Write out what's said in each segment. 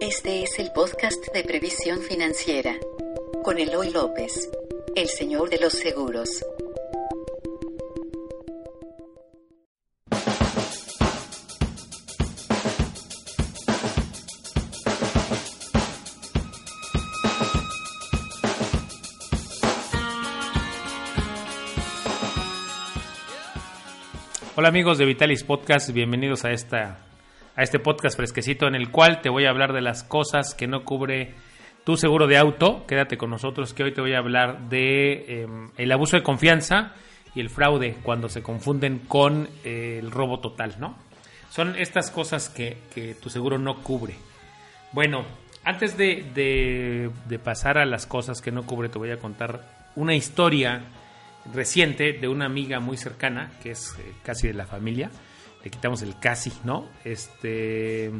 Este es el podcast de previsión financiera con Eloy López, el señor de los seguros. Hola amigos de Vitalis Podcast, bienvenidos a esta a este podcast fresquecito en el cual te voy a hablar de las cosas que no cubre tu seguro de auto. Quédate con nosotros que hoy te voy a hablar de em, el abuso de confianza y el fraude cuando se confunden con eh, el robo total, ¿no? Son estas cosas que, que tu seguro no cubre. Bueno, antes de, de, de pasar a las cosas que no cubre, te voy a contar una historia reciente de una amiga muy cercana, que es eh, casi de la familia. Le quitamos el casi, ¿no? Este.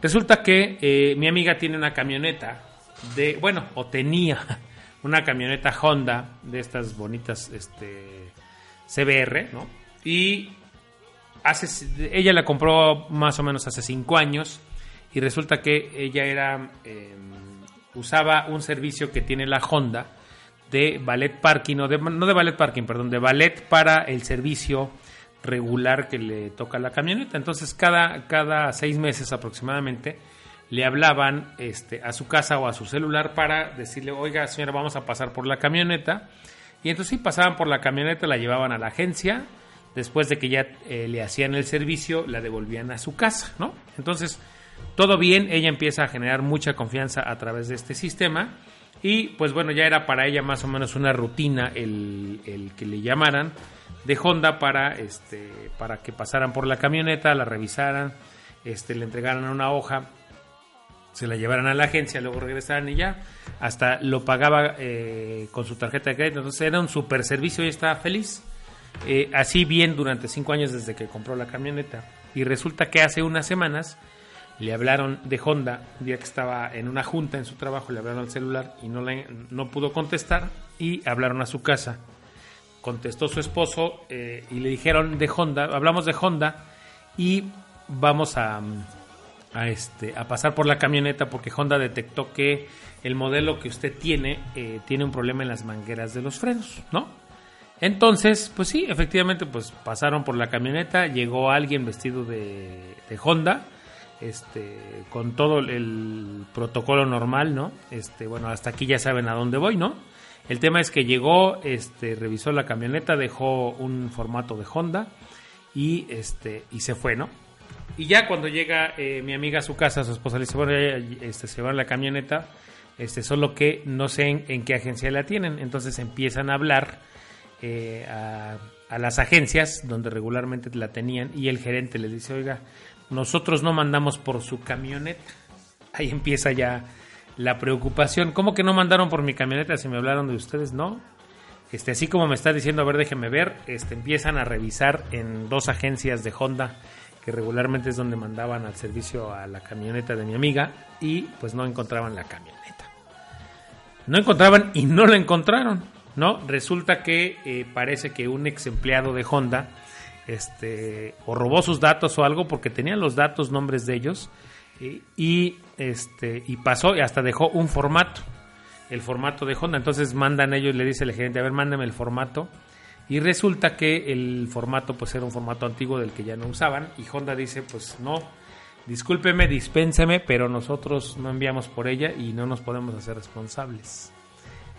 Resulta que eh, mi amiga tiene una camioneta de. Bueno, o tenía una camioneta Honda de estas bonitas este, CBR, ¿no? Y hace, ella la compró más o menos hace cinco años. Y resulta que ella era. Eh, usaba un servicio que tiene la Honda de ballet parking, no de, no de ballet parking, perdón, de ballet para el servicio regular que le toca la camioneta. Entonces, cada, cada seis meses aproximadamente le hablaban este, a su casa o a su celular para decirle, oiga, señora, vamos a pasar por la camioneta. Y entonces sí, pasaban por la camioneta, la llevaban a la agencia, después de que ya eh, le hacían el servicio, la devolvían a su casa, ¿no? Entonces, todo bien, ella empieza a generar mucha confianza a través de este sistema y pues bueno, ya era para ella más o menos una rutina el, el que le llamaran de Honda para, este, para que pasaran por la camioneta, la revisaran, este, le entregaran una hoja, se la llevaran a la agencia, luego regresaran y ya, hasta lo pagaba eh, con su tarjeta de crédito, entonces era un super servicio y estaba feliz. Eh, así bien durante cinco años desde que compró la camioneta. Y resulta que hace unas semanas le hablaron de Honda, un día que estaba en una junta en su trabajo, le hablaron al celular y no, le, no pudo contestar y hablaron a su casa. Contestó su esposo eh, y le dijeron de Honda, hablamos de Honda y vamos a, a, este, a pasar por la camioneta porque Honda detectó que el modelo que usted tiene eh, tiene un problema en las mangueras de los frenos, ¿no? Entonces, pues sí, efectivamente, pues pasaron por la camioneta, llegó alguien vestido de, de Honda, este, con todo el protocolo normal, ¿no? Este, bueno, hasta aquí ya saben a dónde voy, ¿no? El tema es que llegó, este, revisó la camioneta, dejó un formato de Honda y este, y se fue, ¿no? Y ya cuando llega eh, mi amiga a su casa, su esposa le dice, bueno, este, se la camioneta, este, solo que no sé en, qué agencia la tienen. Entonces empiezan a hablar eh, a, las agencias donde regularmente la tenían y el gerente le dice, oiga, nosotros no mandamos por su camioneta. Ahí empieza ya la preocupación. ¿Cómo que no mandaron por mi camioneta si me hablaron de ustedes? No. Este, así como me está diciendo, a ver, déjeme ver, este, empiezan a revisar en dos agencias de Honda, que regularmente es donde mandaban al servicio a la camioneta de mi amiga, y pues no encontraban la camioneta. No encontraban y no la encontraron, ¿no? Resulta que eh, parece que un ex empleado de Honda este, o robó sus datos o algo porque tenían los datos, nombres de ellos y, este, y pasó y hasta dejó un formato, el formato de Honda. Entonces mandan ellos, le dice el gerente, a ver, mándame el formato. Y resulta que el formato pues era un formato antiguo del que ya no usaban y Honda dice, pues no, discúlpeme, dispénseme, pero nosotros no enviamos por ella y no nos podemos hacer responsables.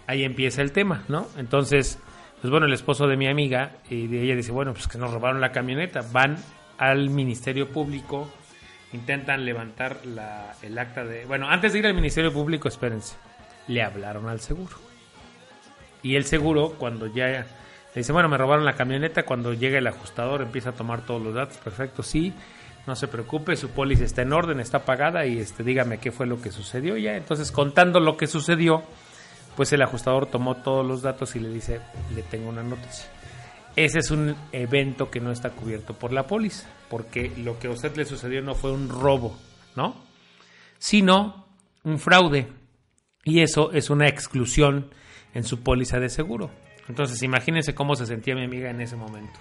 Ahí empieza el tema, ¿no? Entonces, pues bueno, el esposo de mi amiga, y de ella dice, bueno, pues que nos robaron la camioneta, van al Ministerio Público, intentan levantar la, el acta de... Bueno, antes de ir al Ministerio Público, espérense, le hablaron al seguro. Y el seguro, cuando ya le dice, bueno, me robaron la camioneta, cuando llega el ajustador empieza a tomar todos los datos, perfecto, sí, no se preocupe, su póliza está en orden, está pagada y este, dígame qué fue lo que sucedió ya. Entonces, contando lo que sucedió, pues el ajustador tomó todos los datos y le dice, le tengo una noticia. Ese es un evento que no está cubierto por la póliza, porque lo que a usted le sucedió no fue un robo, ¿no? Sino un fraude. Y eso es una exclusión en su póliza de seguro. Entonces, imagínense cómo se sentía mi amiga en ese momento.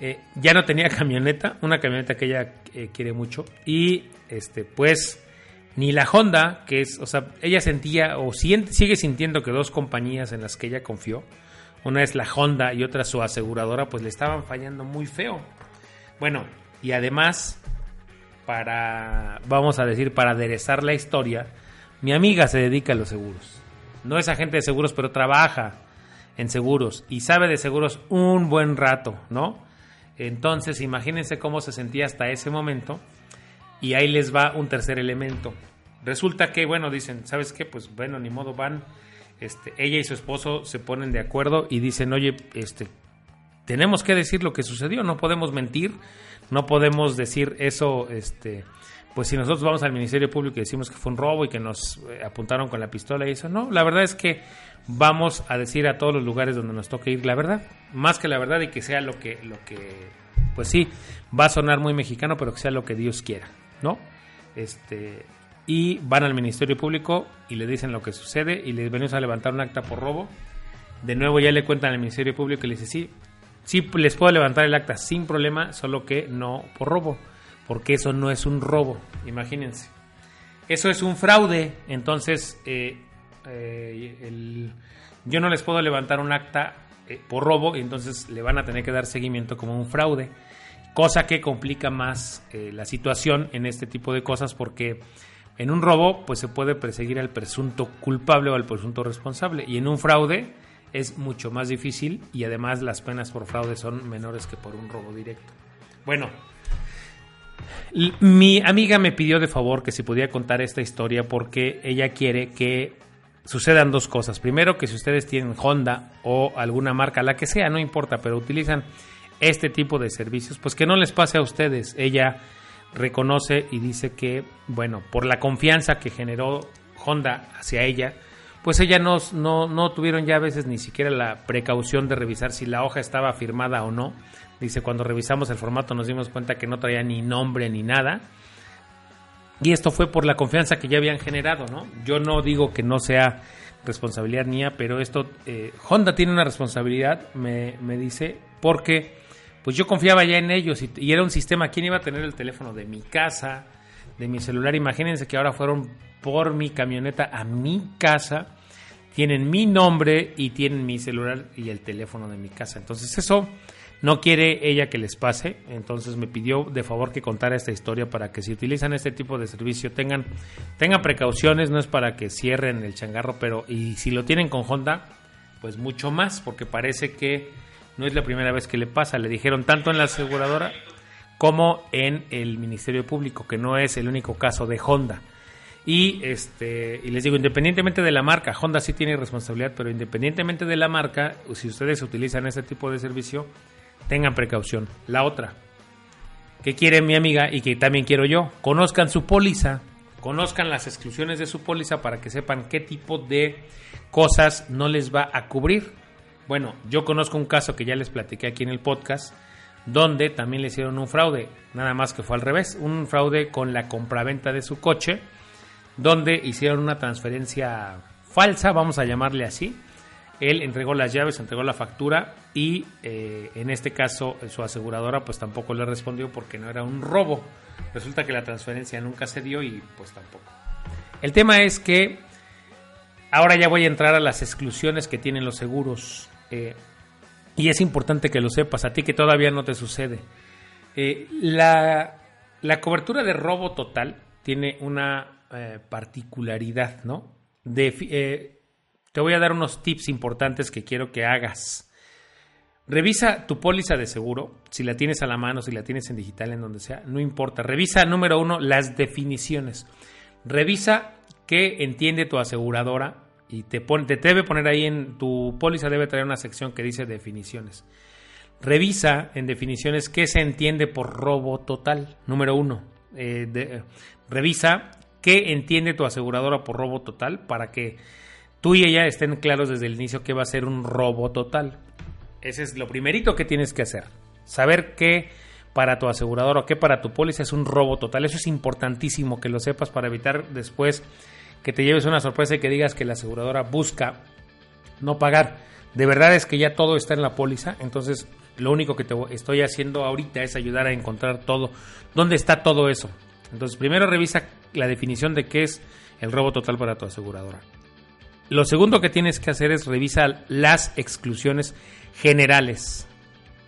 Eh, ya no tenía camioneta, una camioneta que ella eh, quiere mucho, y este, pues ni la Honda, que es, o sea, ella sentía o sigue sintiendo que dos compañías en las que ella confió, una es la Honda y otra su aseguradora, pues le estaban fallando muy feo. Bueno, y además, para, vamos a decir, para aderezar la historia, mi amiga se dedica a los seguros. No es agente de seguros, pero trabaja en seguros y sabe de seguros un buen rato, ¿no? Entonces, imagínense cómo se sentía hasta ese momento. Y ahí les va un tercer elemento. Resulta que, bueno, dicen, ¿sabes qué? Pues bueno, ni modo van. Este, ella y su esposo se ponen de acuerdo y dicen, oye, este, tenemos que decir lo que sucedió, no podemos mentir, no podemos decir eso, este, pues si nosotros vamos al Ministerio Público y decimos que fue un robo y que nos eh, apuntaron con la pistola y eso, no, la verdad es que vamos a decir a todos los lugares donde nos toque ir la verdad, más que la verdad y que sea lo que, lo que, pues sí, va a sonar muy mexicano, pero que sea lo que Dios quiera, ¿no? Este, y van al Ministerio Público y le dicen lo que sucede y les venimos a levantar un acta por robo. De nuevo ya le cuentan al Ministerio Público y le dice, sí, sí les puedo levantar el acta sin problema, solo que no por robo, porque eso no es un robo, imagínense. Eso es un fraude, entonces eh, eh, yo no les puedo levantar un acta eh, por robo y entonces le van a tener que dar seguimiento como un fraude, cosa que complica más la situación en este tipo de cosas porque en un robo, pues se puede perseguir al presunto culpable o al presunto responsable. Y en un fraude es mucho más difícil y además las penas por fraude son menores que por un robo directo. Bueno, mi amiga me pidió de favor que si podía contar esta historia porque ella quiere que sucedan dos cosas. Primero, que si ustedes tienen Honda o alguna marca, la que sea, no importa, pero utilizan este tipo de servicios, pues que no les pase a ustedes. Ella reconoce y dice que, bueno, por la confianza que generó Honda hacia ella, pues ella no, no, tuvieron ya a veces ni siquiera la precaución de revisar si la hoja estaba firmada o no. Dice, cuando revisamos el formato nos dimos cuenta que no traía ni nombre ni nada. Y esto fue por la confianza que ya habían generado, ¿no? Yo no digo que no sea responsabilidad mía, pero esto, eh, Honda tiene una responsabilidad, me, me dice, porque pues yo confiaba ya en ellos y, era un sistema, ¿quién iba a tener el teléfono de mi casa, de mi celular? Imagínense que ahora fueron por mi camioneta a mi casa, tienen mi nombre y tienen mi celular y el teléfono de mi casa. Entonces eso no quiere ella que les pase, entonces me pidió de favor que contara esta historia para que si utilizan este tipo de servicio tengan, tengan precauciones, no es para que cierren el changarro, pero y si lo tienen con Honda, pues mucho más, porque parece que no es la primera vez que le pasa. Le dijeron tanto en la aseguradora como en el Ministerio Público, que no es el único caso de Honda. Y, este, y les digo, independientemente de la marca, Honda sí tiene responsabilidad, pero independientemente de la marca, si ustedes utilizan este tipo de servicio, tengan precaución. La otra, que quiere mi amiga y que también quiero yo, conozcan su póliza, conozcan las exclusiones de su póliza para que sepan qué tipo de cosas no les va a cubrir. Bueno, yo conozco un caso que ya les platiqué aquí en el podcast, donde también le hicieron un fraude, nada más que fue al revés, un fraude con la compraventa de su coche, donde hicieron una transferencia falsa, vamos a llamarle así. Él entregó las llaves, entregó la factura y eh, en este caso su aseguradora pues tampoco le respondió porque no era un robo. Resulta que la transferencia nunca se dio y pues tampoco. El tema es que ahora ya voy a entrar a las exclusiones que tienen los seguros. Eh, y es importante que lo sepas, a ti que todavía no te sucede. Eh, la, cobertura de robo total tiene una eh, particularidad, ¿no? te voy a dar unos tips importantes que quiero que hagas. Revisa tu póliza de seguro, si la tienes a la mano, si la tienes en digital, en donde sea, no importa. Revisa, número uno, las definiciones. Revisa qué entiende tu aseguradora y te, te debe poner ahí en tu póliza, debe traer una sección que dice definiciones. Revisa en definiciones qué se entiende por robo total, número uno. Eh, revisa qué entiende tu aseguradora por robo total para que tú y ella estén claros desde el inicio que va a ser un robo total. Ese es lo primerito que tienes que hacer. Saber qué para tu aseguradora o qué para tu póliza es un robo total. Eso es importantísimo que lo sepas para evitar después que te lleves una sorpresa y que digas que la aseguradora busca no pagar. De verdad es que ya todo está en la póliza, entonces lo único que te estoy haciendo ahorita es ayudar a encontrar todo, dónde está todo eso. Entonces primero revisa la definición de qué es el robo total para tu aseguradora. Lo segundo que tienes que hacer es revisar las exclusiones generales.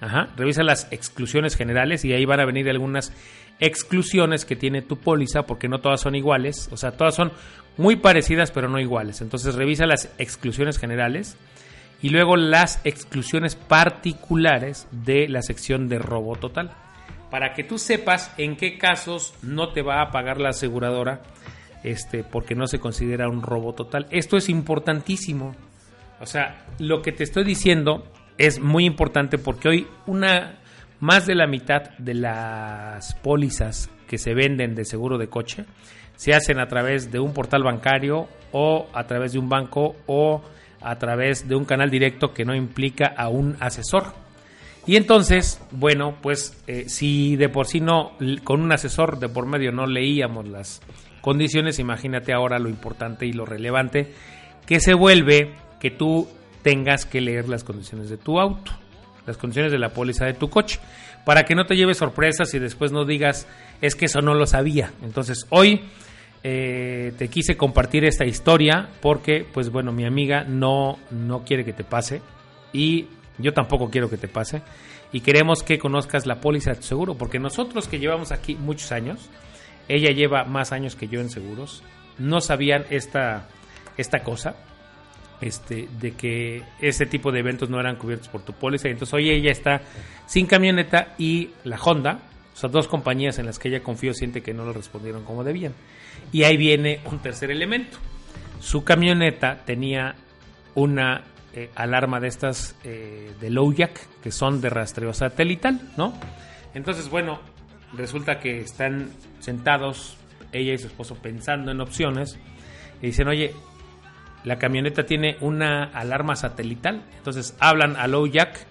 Ajá, revisa las exclusiones generales y ahí van a venir algunas exclusiones que tiene tu póliza porque no todas son iguales, o sea, todas son muy parecidas pero no iguales. Entonces revisa las exclusiones generales y luego las exclusiones particulares de la sección de robo total. Para que tú sepas en qué casos no te va a pagar la aseguradora este, porque no se considera un robo total. Esto es importantísimo. O sea, lo que te estoy diciendo es muy importante porque hoy una más de la mitad de las pólizas que se venden de seguro de coche se hacen a través de un portal bancario o a través de un banco o a través de un canal directo que no implica a un asesor. Y entonces, bueno, pues eh, si de por sí no, con un asesor de por medio no leíamos las condiciones, imagínate ahora lo importante y lo relevante que se vuelve que tú tengas que leer las condiciones de tu auto, las condiciones de la póliza de tu coche, para que no te lleves sorpresas y después no digas, es que eso no lo sabía. Entonces, hoy eh, te quise compartir esta historia porque, pues bueno, mi amiga no, no quiere que te pase y yo tampoco quiero que te pase y queremos que conozcas la póliza de tu seguro porque nosotros que llevamos aquí muchos años, ella lleva más años que yo en seguros, no sabían esta, esta cosa. Este, de que ese tipo de eventos no eran cubiertos por tu póliza. Entonces hoy ella está sin camioneta y la Honda, o sea, dos compañías en las que ella confió, siente que no le respondieron como debían. Y ahí viene un tercer elemento. Su camioneta tenía una eh, alarma de estas eh, de low jack, que son de rastreo satelital, ¿no? Entonces, bueno, resulta que están sentados ella y su esposo pensando en opciones y dicen, oye, la camioneta tiene una alarma satelital. Entonces hablan a low jack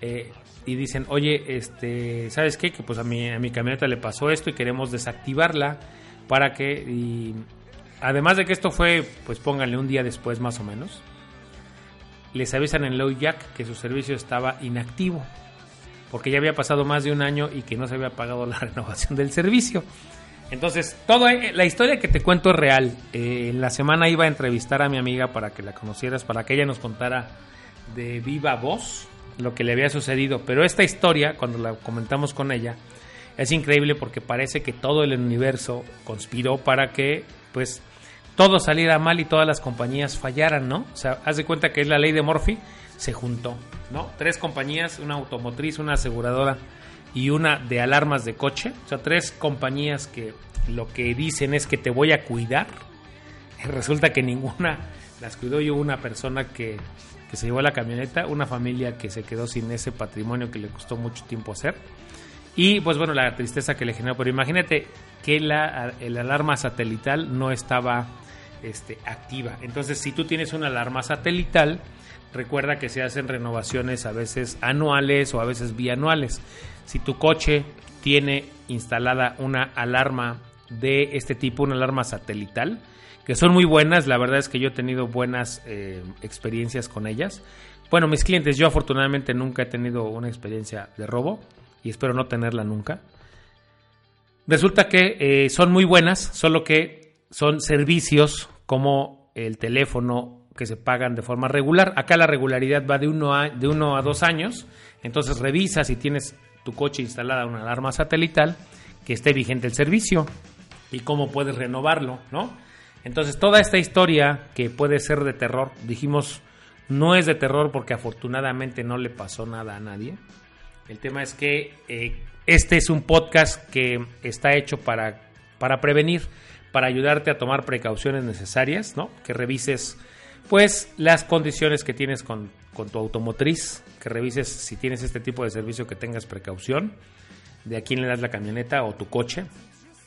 eh, y dicen, oye, este, ¿sabes qué? Que pues a mi, a mi camioneta le pasó esto y queremos desactivarla para que y además de que esto fue pues pónganle un día después más o menos les avisan en Low Jack que su servicio estaba inactivo porque ya había pasado más de un año y que no se había pagado la renovación del servicio. Entonces, toda la historia que te cuento es real. Eh, la semana iba a entrevistar a mi amiga para que la conocieras, para que ella nos contara de viva voz lo que le había sucedido. Pero esta historia, cuando la comentamos con ella, es increíble porque parece que todo el universo conspiró para que pues todo saliera mal y todas las compañías fallaran, ¿no? O sea, haz de cuenta que es la ley de Murphy, se juntó, ¿no? Tres compañías, una automotriz, una aseguradora y una de alarmas de coche, o sea, tres compañías que lo que dicen es que te voy a cuidar. Resulta que ninguna las cuidó yo una persona que, que se llevó la camioneta, una familia que se quedó sin ese patrimonio que le costó mucho tiempo hacer y pues bueno, la tristeza que le generó. Pero imagínate que la el alarma satelital no estaba este, activa. Entonces, si tú tienes una alarma satelital, recuerda que se hacen renovaciones a veces anuales o a veces bianuales. Si tu coche tiene instalada una alarma de este tipo, una alarma satelital, que son muy buenas, la verdad es que yo he tenido buenas eh, experiencias con ellas. Bueno, mis clientes, yo afortunadamente nunca he tenido una experiencia de robo, y espero no tenerla nunca. Resulta que eh, son muy buenas, solo que son servicios como el teléfono que se pagan de forma regular. Acá la regularidad va de uno a, de uno a dos años, entonces revisa si tienes tu coche instalada una alarma satelital que esté vigente el servicio y cómo puedes renovarlo, ¿no? Entonces toda esta historia que puede ser de terror, dijimos, no es de terror porque afortunadamente no le pasó nada a nadie. El tema es que eh, este es un podcast que está hecho para, para prevenir, para ayudarte a tomar precauciones necesarias, ¿no? Que revises, pues, las condiciones que tienes con, con tu automotriz, que revises si tienes este tipo de servicio que tengas precaución, de a quién le das la camioneta o tu coche,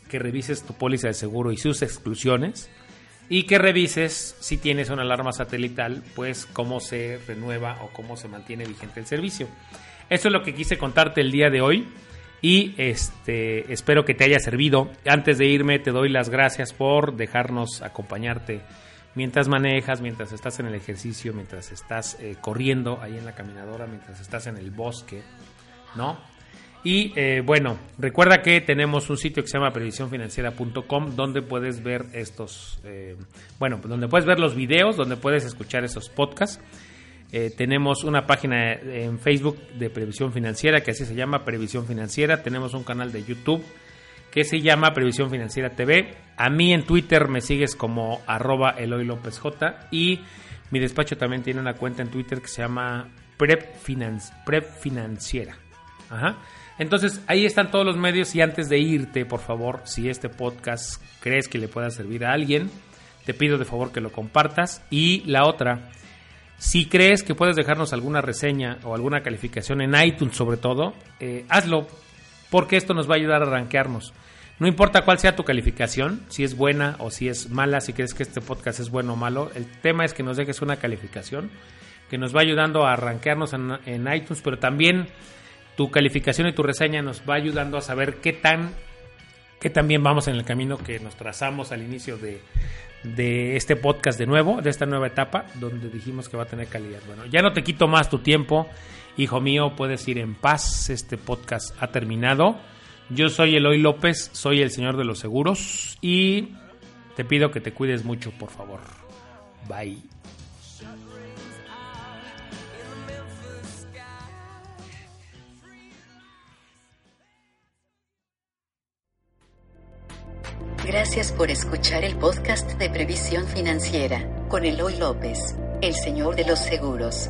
que revises tu póliza de seguro y sus exclusiones, y que revises si tienes una alarma satelital, pues cómo se renueva o cómo se mantiene vigente el servicio. Eso es lo que quise contarte el día de hoy y este espero que te haya servido. Antes de irme te doy las gracias por dejarnos acompañarte mientras manejas, mientras estás en el ejercicio, mientras estás eh, corriendo ahí en la caminadora, mientras estás en el bosque, ¿no? Y eh, bueno, recuerda que tenemos un sitio que se llama previsiónfinanciera.com donde puedes ver estos, eh, bueno, donde puedes ver los videos, donde puedes escuchar esos podcasts. Eh, tenemos una página en Facebook de Previsión Financiera que así se llama Previsión Financiera. Tenemos un canal de YouTube que se llama Previsión Financiera TV. A mí en Twitter me sigues como arroba Eloy López J y mi despacho también tiene una cuenta en Twitter que se llama Prep, Financiera. Ajá. Entonces, ahí están todos los medios y antes de irte, por favor, si este podcast crees que le pueda servir a alguien, te pido de favor que lo compartas. Y la otra, si crees que puedes dejarnos alguna reseña o alguna calificación en iTunes sobre todo, eh, hazlo, porque esto nos va a ayudar a rankearnos. No importa cuál sea tu calificación, si es buena o si es mala, si crees que este podcast es bueno o malo, el tema es que nos dejes una calificación que nos va ayudando a rankearnos en, iTunes, pero también tu calificación y tu reseña nos va ayudando a saber qué tan, qué tan bien vamos en el camino que nos trazamos al inicio de, de este podcast de nuevo, de esta nueva etapa, donde dijimos que va a tener calidad. Bueno, ya no te quito más tu tiempo, hijo mío, puedes ir en paz, este podcast ha terminado. Yo soy Eloy López, soy el señor de los seguros y te pido que te cuides mucho, por favor. Bye. Gracias por escuchar el podcast de Previsión Financiera con Eloy López, el señor de los seguros.